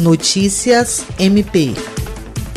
Notícias MP.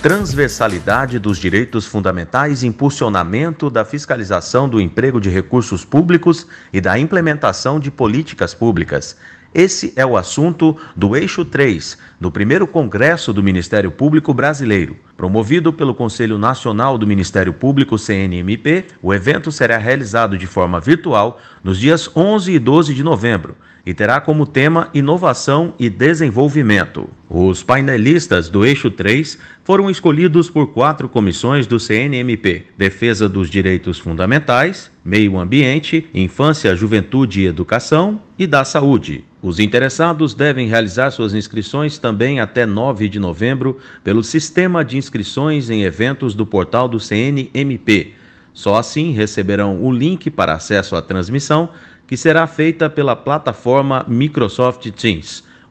Transversalidade dos direitos fundamentais e impulsionamento da fiscalização do emprego de recursos públicos e da implementação de políticas públicas. Esse é o assunto do Eixo 3, do primeiro Congresso do Ministério Público Brasileiro. Promovido pelo Conselho Nacional do Ministério Público, CNMP, o evento será realizado de forma virtual nos dias 11 e 12 de novembro e terá como tema Inovação e Desenvolvimento. Os painelistas do Eixo 3 foram escolhidos por quatro comissões do CNMP: Defesa dos Direitos Fundamentais, Meio Ambiente, Infância, Juventude e Educação e da Saúde. Os interessados devem realizar suas inscrições também até 9 de novembro pelo Sistema de Inscrições em Eventos do portal do CNMP. Só assim receberão o link para acesso à transmissão, que será feita pela plataforma Microsoft Teams.